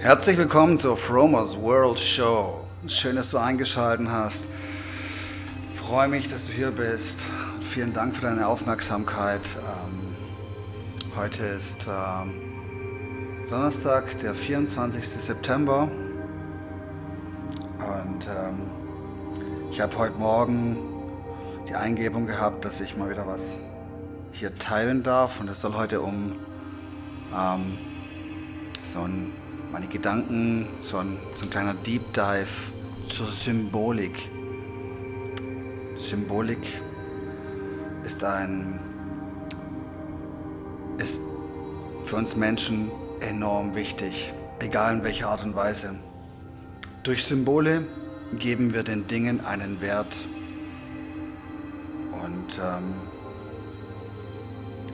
Herzlich willkommen zur Fromers World Show. Schön, dass du eingeschaltet hast. Ich freue mich, dass du hier bist. Vielen Dank für deine Aufmerksamkeit. Ähm, heute ist ähm, Donnerstag, der 24. September. Und ähm, ich habe heute Morgen die Eingebung gehabt, dass ich mal wieder was hier teilen darf. Und es soll heute um so ein, meine Gedanken, so ein, so ein kleiner Deep Dive zur Symbolik. Symbolik ist ein ist für uns Menschen enorm wichtig, egal in welcher Art und Weise. Durch Symbole geben wir den Dingen einen Wert. Und ähm,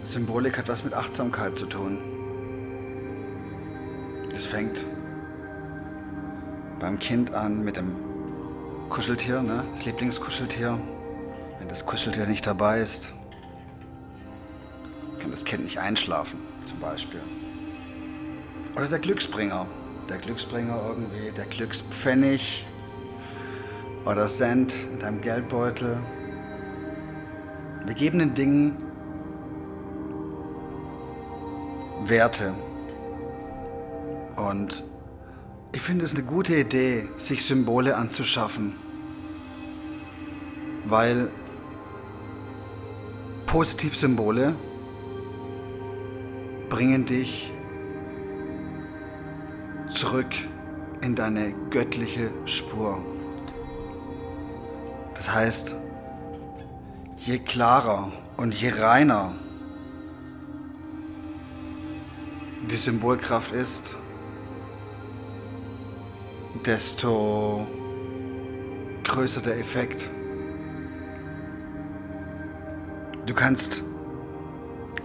Symbolik hat was mit Achtsamkeit zu tun. Fängt beim Kind an mit dem Kuscheltier, ne? das Lieblingskuscheltier. Wenn das Kuscheltier nicht dabei ist, kann das Kind nicht einschlafen, zum Beispiel. Oder der Glücksbringer. Der Glücksbringer irgendwie, der Glückspfennig oder Cent in deinem Geldbeutel. Wir geben den Dingen Werte. Und ich finde es eine gute Idee, sich Symbole anzuschaffen, weil Positivsymbole bringen dich zurück in deine göttliche Spur. Das heißt, je klarer und je reiner die Symbolkraft ist, desto größer der Effekt. Du kannst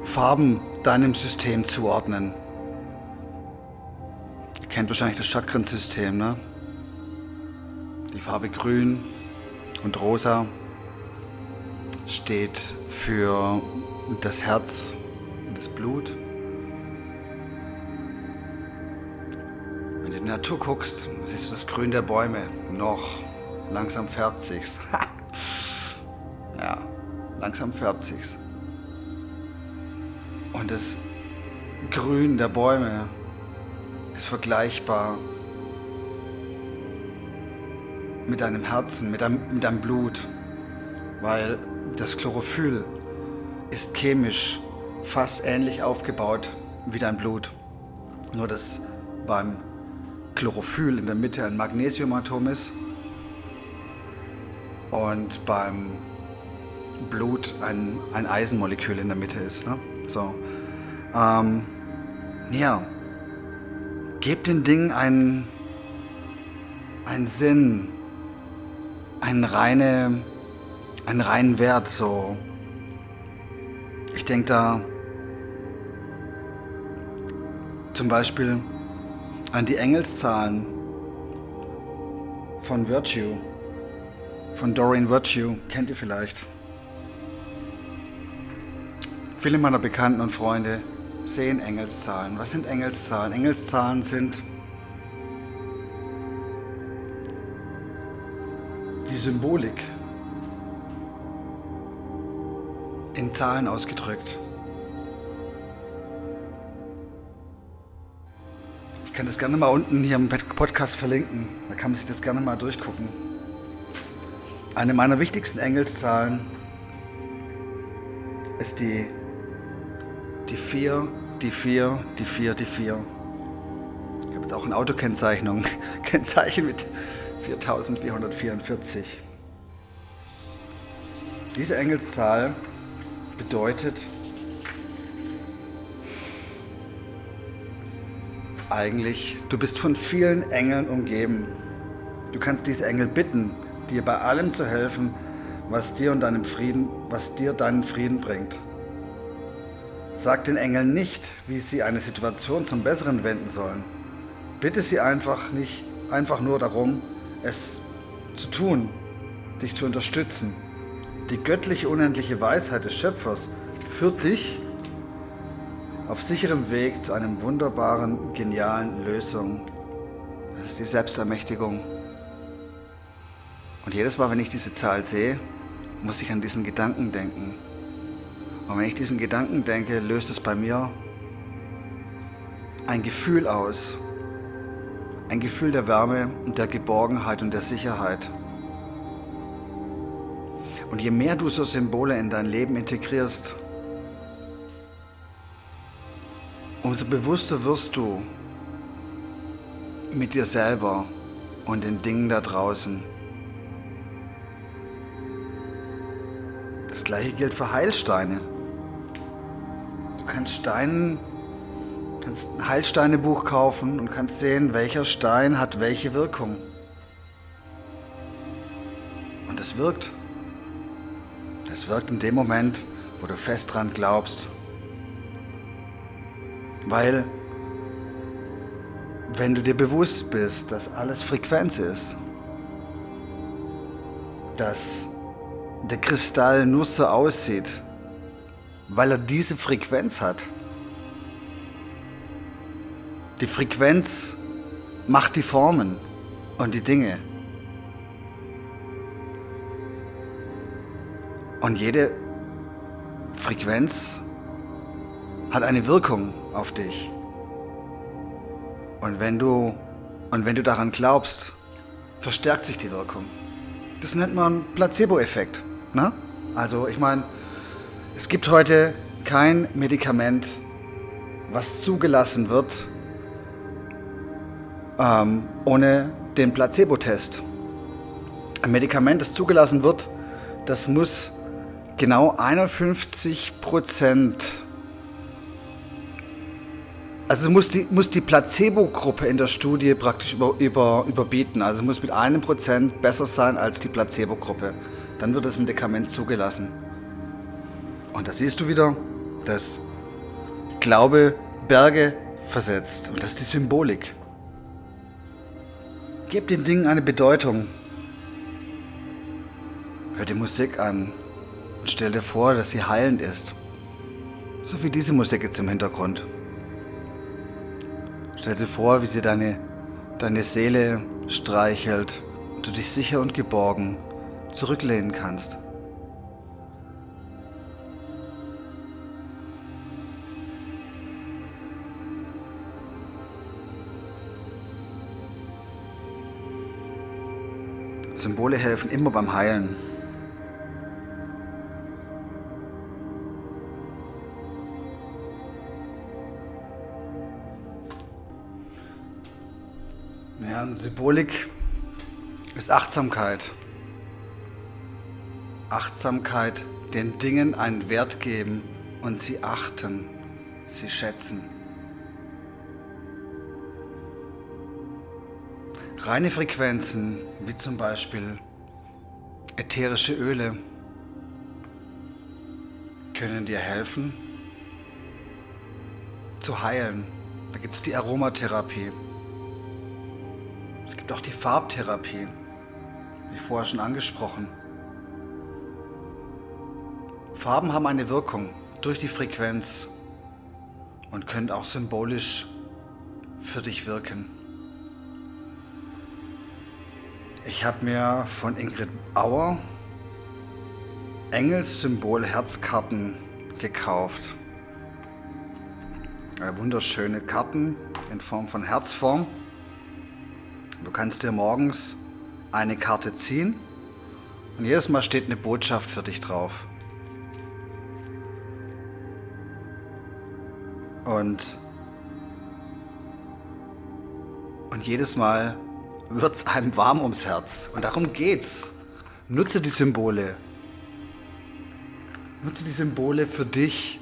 Farben deinem System zuordnen. Ihr kennt wahrscheinlich das Chakrensystem, ne? Die Farbe Grün und Rosa steht für das Herz und das Blut. Die Natur guckst, siehst du das Grün der Bäume. Noch. Langsam färbt sich's. ja, langsam färbt sich's. Und das Grün der Bäume ist vergleichbar mit deinem Herzen, mit deinem, mit deinem Blut, weil das Chlorophyll ist chemisch fast ähnlich aufgebaut wie dein Blut. Nur dass beim Chlorophyll in der Mitte ein Magnesiumatom ist und beim Blut ein, ein Eisenmolekül in der Mitte ist. Ne? So. Ähm, ja. Gebt den Dingen einen, einen Sinn, einen, reine, einen reinen Wert. So. Ich denke da zum Beispiel an die Engelszahlen von Virtue, von Doreen Virtue, kennt ihr vielleicht. Viele meiner Bekannten und Freunde sehen Engelszahlen. Was sind Engelszahlen? Engelszahlen sind die Symbolik in Zahlen ausgedrückt. Ich kann das gerne mal unten hier im Podcast verlinken. Da kann man sich das gerne mal durchgucken. Eine meiner wichtigsten Engelszahlen ist die, die 4, die 4, die 4, die 4. Ich habe jetzt auch eine Autokennzeichnung, Kennzeichen mit 4444. Diese Engelszahl bedeutet, eigentlich, du bist von vielen Engeln umgeben. Du kannst diese Engel bitten, dir bei allem zu helfen, was dir und deinem Frieden, was dir deinen Frieden bringt. Sag den Engeln nicht, wie sie eine Situation zum Besseren wenden sollen. Bitte sie einfach nicht, einfach nur darum, es zu tun, dich zu unterstützen. Die göttliche unendliche Weisheit des Schöpfers führt dich auf sicherem Weg zu einem wunderbaren, genialen Lösung Das ist die Selbstermächtigung. Und jedes Mal, wenn ich diese Zahl sehe, muss ich an diesen Gedanken denken. Und wenn ich diesen Gedanken denke, löst es bei mir ein Gefühl aus. Ein Gefühl der Wärme und der Geborgenheit und der Sicherheit. Und je mehr du so Symbole in dein Leben integrierst, umso bewusster wirst du mit dir selber und den Dingen da draußen. Das gleiche gilt für Heilsteine. Du kannst Steinen, kannst ein Heilsteinebuch kaufen und kannst sehen, welcher Stein hat welche Wirkung. Und es wirkt. Es wirkt in dem Moment, wo du fest dran glaubst. Weil, wenn du dir bewusst bist, dass alles Frequenz ist, dass der Kristall nur so aussieht, weil er diese Frequenz hat. Die Frequenz macht die Formen und die Dinge. Und jede Frequenz hat eine Wirkung auf dich. Und wenn du, und wenn du daran glaubst, verstärkt sich die Wirkung. Das nennt man Placebo-Effekt. Ne? Also ich meine, es gibt heute kein Medikament, was zugelassen wird ähm, ohne den Placebo-Test. Ein Medikament, das zugelassen wird, das muss genau 51 Prozent also muss die, muss die Placebo-Gruppe in der Studie praktisch über, über, überbieten. Also muss mit einem Prozent besser sein als die Placebo-Gruppe. Dann wird das Medikament zugelassen. Und da siehst du wieder, dass Glaube Berge versetzt. Und das ist die Symbolik. Gib den Dingen eine Bedeutung. Hör die Musik an und stell dir vor, dass sie heilend ist. So wie diese Musik jetzt im Hintergrund. Stell dir vor, wie sie deine, deine Seele streichelt und du dich sicher und geborgen zurücklehnen kannst. Symbole helfen immer beim Heilen. Ja, Symbolik ist Achtsamkeit. Achtsamkeit, den Dingen einen Wert geben und sie achten, sie schätzen. Reine Frequenzen, wie zum Beispiel ätherische Öle, können dir helfen zu heilen. Da gibt es die Aromatherapie. Es gibt auch die Farbtherapie, wie vorher schon angesprochen. Farben haben eine Wirkung durch die Frequenz und können auch symbolisch für dich wirken. Ich habe mir von Ingrid Auer Engelssymbol Herzkarten gekauft. Wunderschöne Karten in Form von Herzform. Du kannst dir morgens eine Karte ziehen und jedes Mal steht eine Botschaft für dich drauf. Und, und jedes Mal wird es einem warm ums Herz. Und darum geht's. Nutze die Symbole. Nutze die Symbole für dich.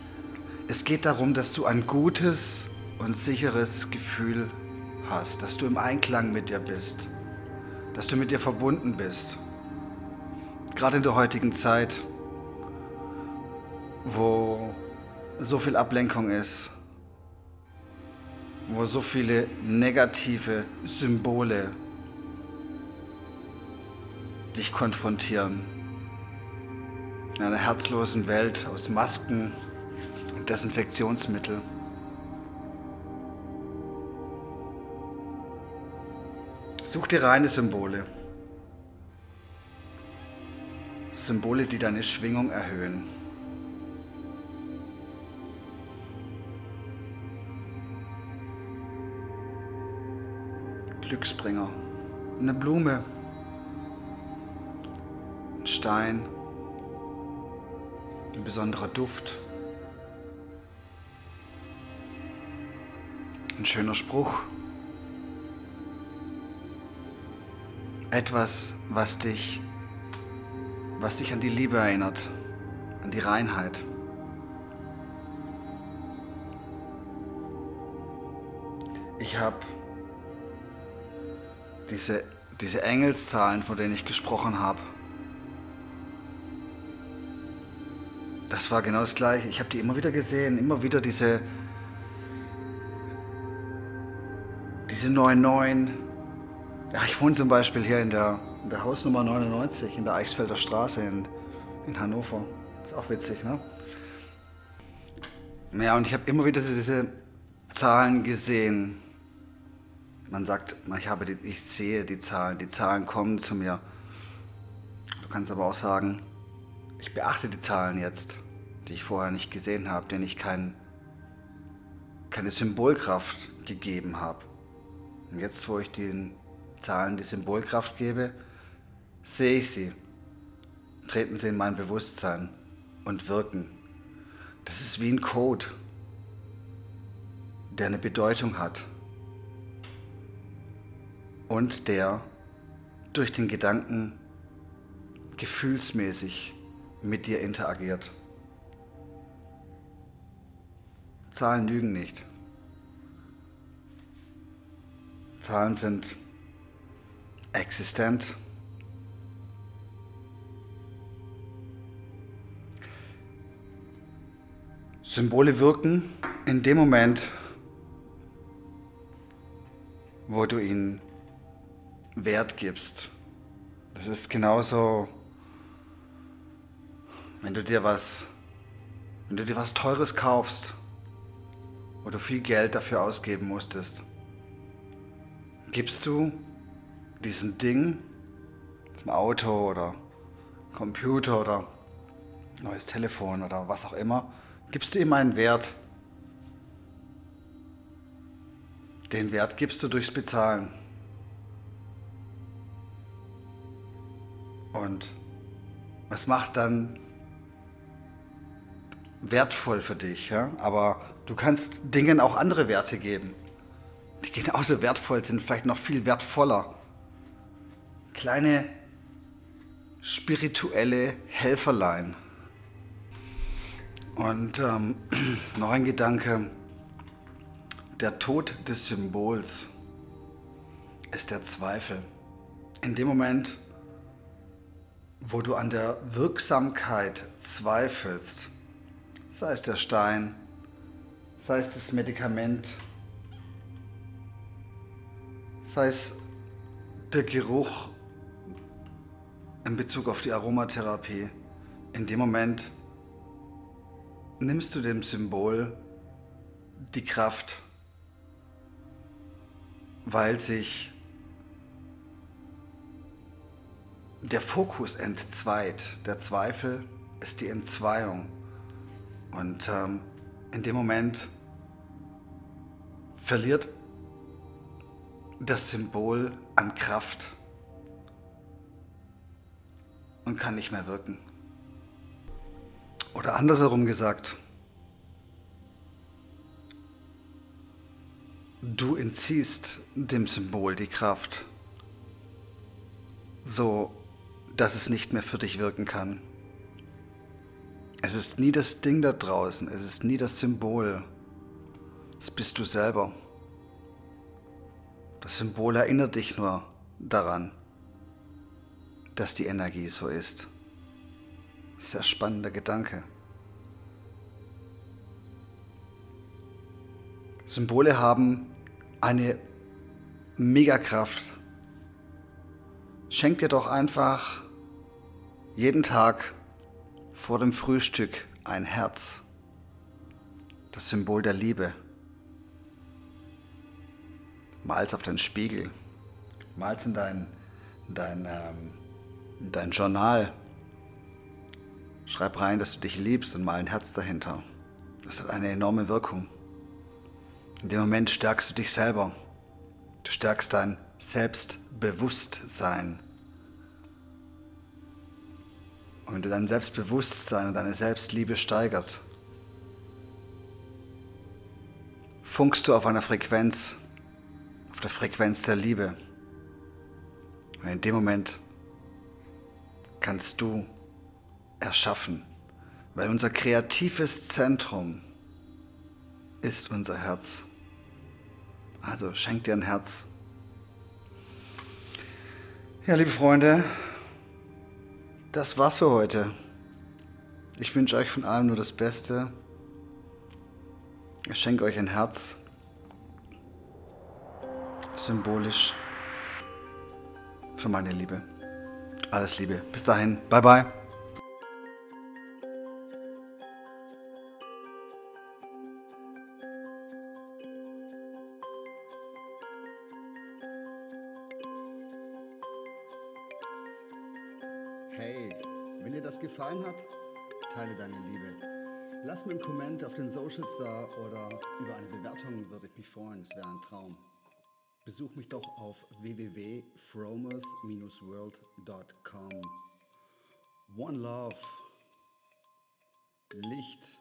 Es geht darum, dass du ein gutes und sicheres Gefühl hast, dass du im Einklang mit dir bist, dass du mit dir verbunden bist. Gerade in der heutigen Zeit, wo so viel Ablenkung ist, wo so viele negative Symbole dich konfrontieren. In einer herzlosen Welt aus Masken und Desinfektionsmitteln. Such dir reine Symbole. Symbole, die deine Schwingung erhöhen. Glücksbringer. Eine Blume. Ein Stein. Ein besonderer Duft. Ein schöner Spruch. Etwas, was dich, was dich an die Liebe erinnert, an die Reinheit. Ich habe diese, diese Engelszahlen, von denen ich gesprochen habe. Das war genau das Gleiche. Ich habe die immer wieder gesehen, immer wieder diese, diese 99. Ja, ich wohne zum Beispiel hier in der, in der Hausnummer 99 in der Eichsfelder Straße in, in Hannover. Ist auch witzig, ne? Ja, und ich habe immer wieder diese Zahlen gesehen. Man sagt, ich, habe die, ich sehe die Zahlen, die Zahlen kommen zu mir. Du kannst aber auch sagen, ich beachte die Zahlen jetzt, die ich vorher nicht gesehen habe, denen ich kein, keine Symbolkraft gegeben habe. Und jetzt, wo ich den Zahlen die Symbolkraft gebe, sehe ich sie, treten sie in mein Bewusstsein und wirken. Das ist wie ein Code, der eine Bedeutung hat und der durch den Gedanken gefühlsmäßig mit dir interagiert. Zahlen lügen nicht. Zahlen sind existent. Symbole wirken in dem Moment, wo du ihnen Wert gibst. Das ist genauso, wenn du dir was, wenn du dir was Teures kaufst, wo du viel Geld dafür ausgeben musstest, gibst du diesem Ding, diesem Auto oder Computer oder neues Telefon oder was auch immer, gibst du ihm einen Wert. Den Wert gibst du durchs Bezahlen. Und was macht dann wertvoll für dich? Ja? Aber du kannst Dingen auch andere Werte geben, die genauso wertvoll sind, vielleicht noch viel wertvoller. Kleine spirituelle Helferlein. Und ähm, noch ein Gedanke. Der Tod des Symbols ist der Zweifel. In dem Moment, wo du an der Wirksamkeit zweifelst, sei es der Stein, sei es das Medikament, sei es der Geruch in Bezug auf die Aromatherapie, in dem Moment nimmst du dem Symbol die Kraft, weil sich der Fokus entzweit. Der Zweifel ist die Entzweiung. Und ähm, in dem Moment verliert das Symbol an Kraft und kann nicht mehr wirken. Oder andersherum gesagt, du entziehst dem Symbol die Kraft, so dass es nicht mehr für dich wirken kann. Es ist nie das Ding da draußen, es ist nie das Symbol. Es bist du selber. Das Symbol erinnert dich nur daran, dass die Energie so ist. Sehr spannender Gedanke. Symbole haben eine Megakraft. Schenk dir doch einfach jeden Tag vor dem Frühstück ein Herz, das Symbol der Liebe. Mal's auf den Spiegel, Mal's in dein, in dein, ähm, in dein Journal. Schreib rein, dass du dich liebst und mal ein Herz dahinter. Das hat eine enorme Wirkung. In dem Moment stärkst du dich selber. Du stärkst dein Selbstbewusstsein. Und wenn du dein Selbstbewusstsein und deine Selbstliebe steigert, funkst du auf einer Frequenz, auf der Frequenz der Liebe. Und in dem Moment kannst du erschaffen, weil unser kreatives Zentrum ist unser Herz. Also schenk dir ein Herz. Ja, liebe Freunde, das war's für heute. Ich wünsche euch von allem nur das Beste. Ich schenke euch ein Herz. Symbolisch für meine Liebe. Alles Liebe. Bis dahin. Bye bye. Hey, wenn dir das gefallen hat, teile deine Liebe. Lass mir einen Comment auf den Socials da oder über eine Bewertung würde ich mich freuen. Es wäre ein Traum. Besuch mich doch auf www.fromers-world.com. One Love, Licht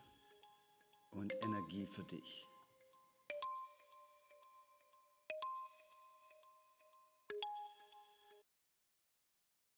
und Energie für dich.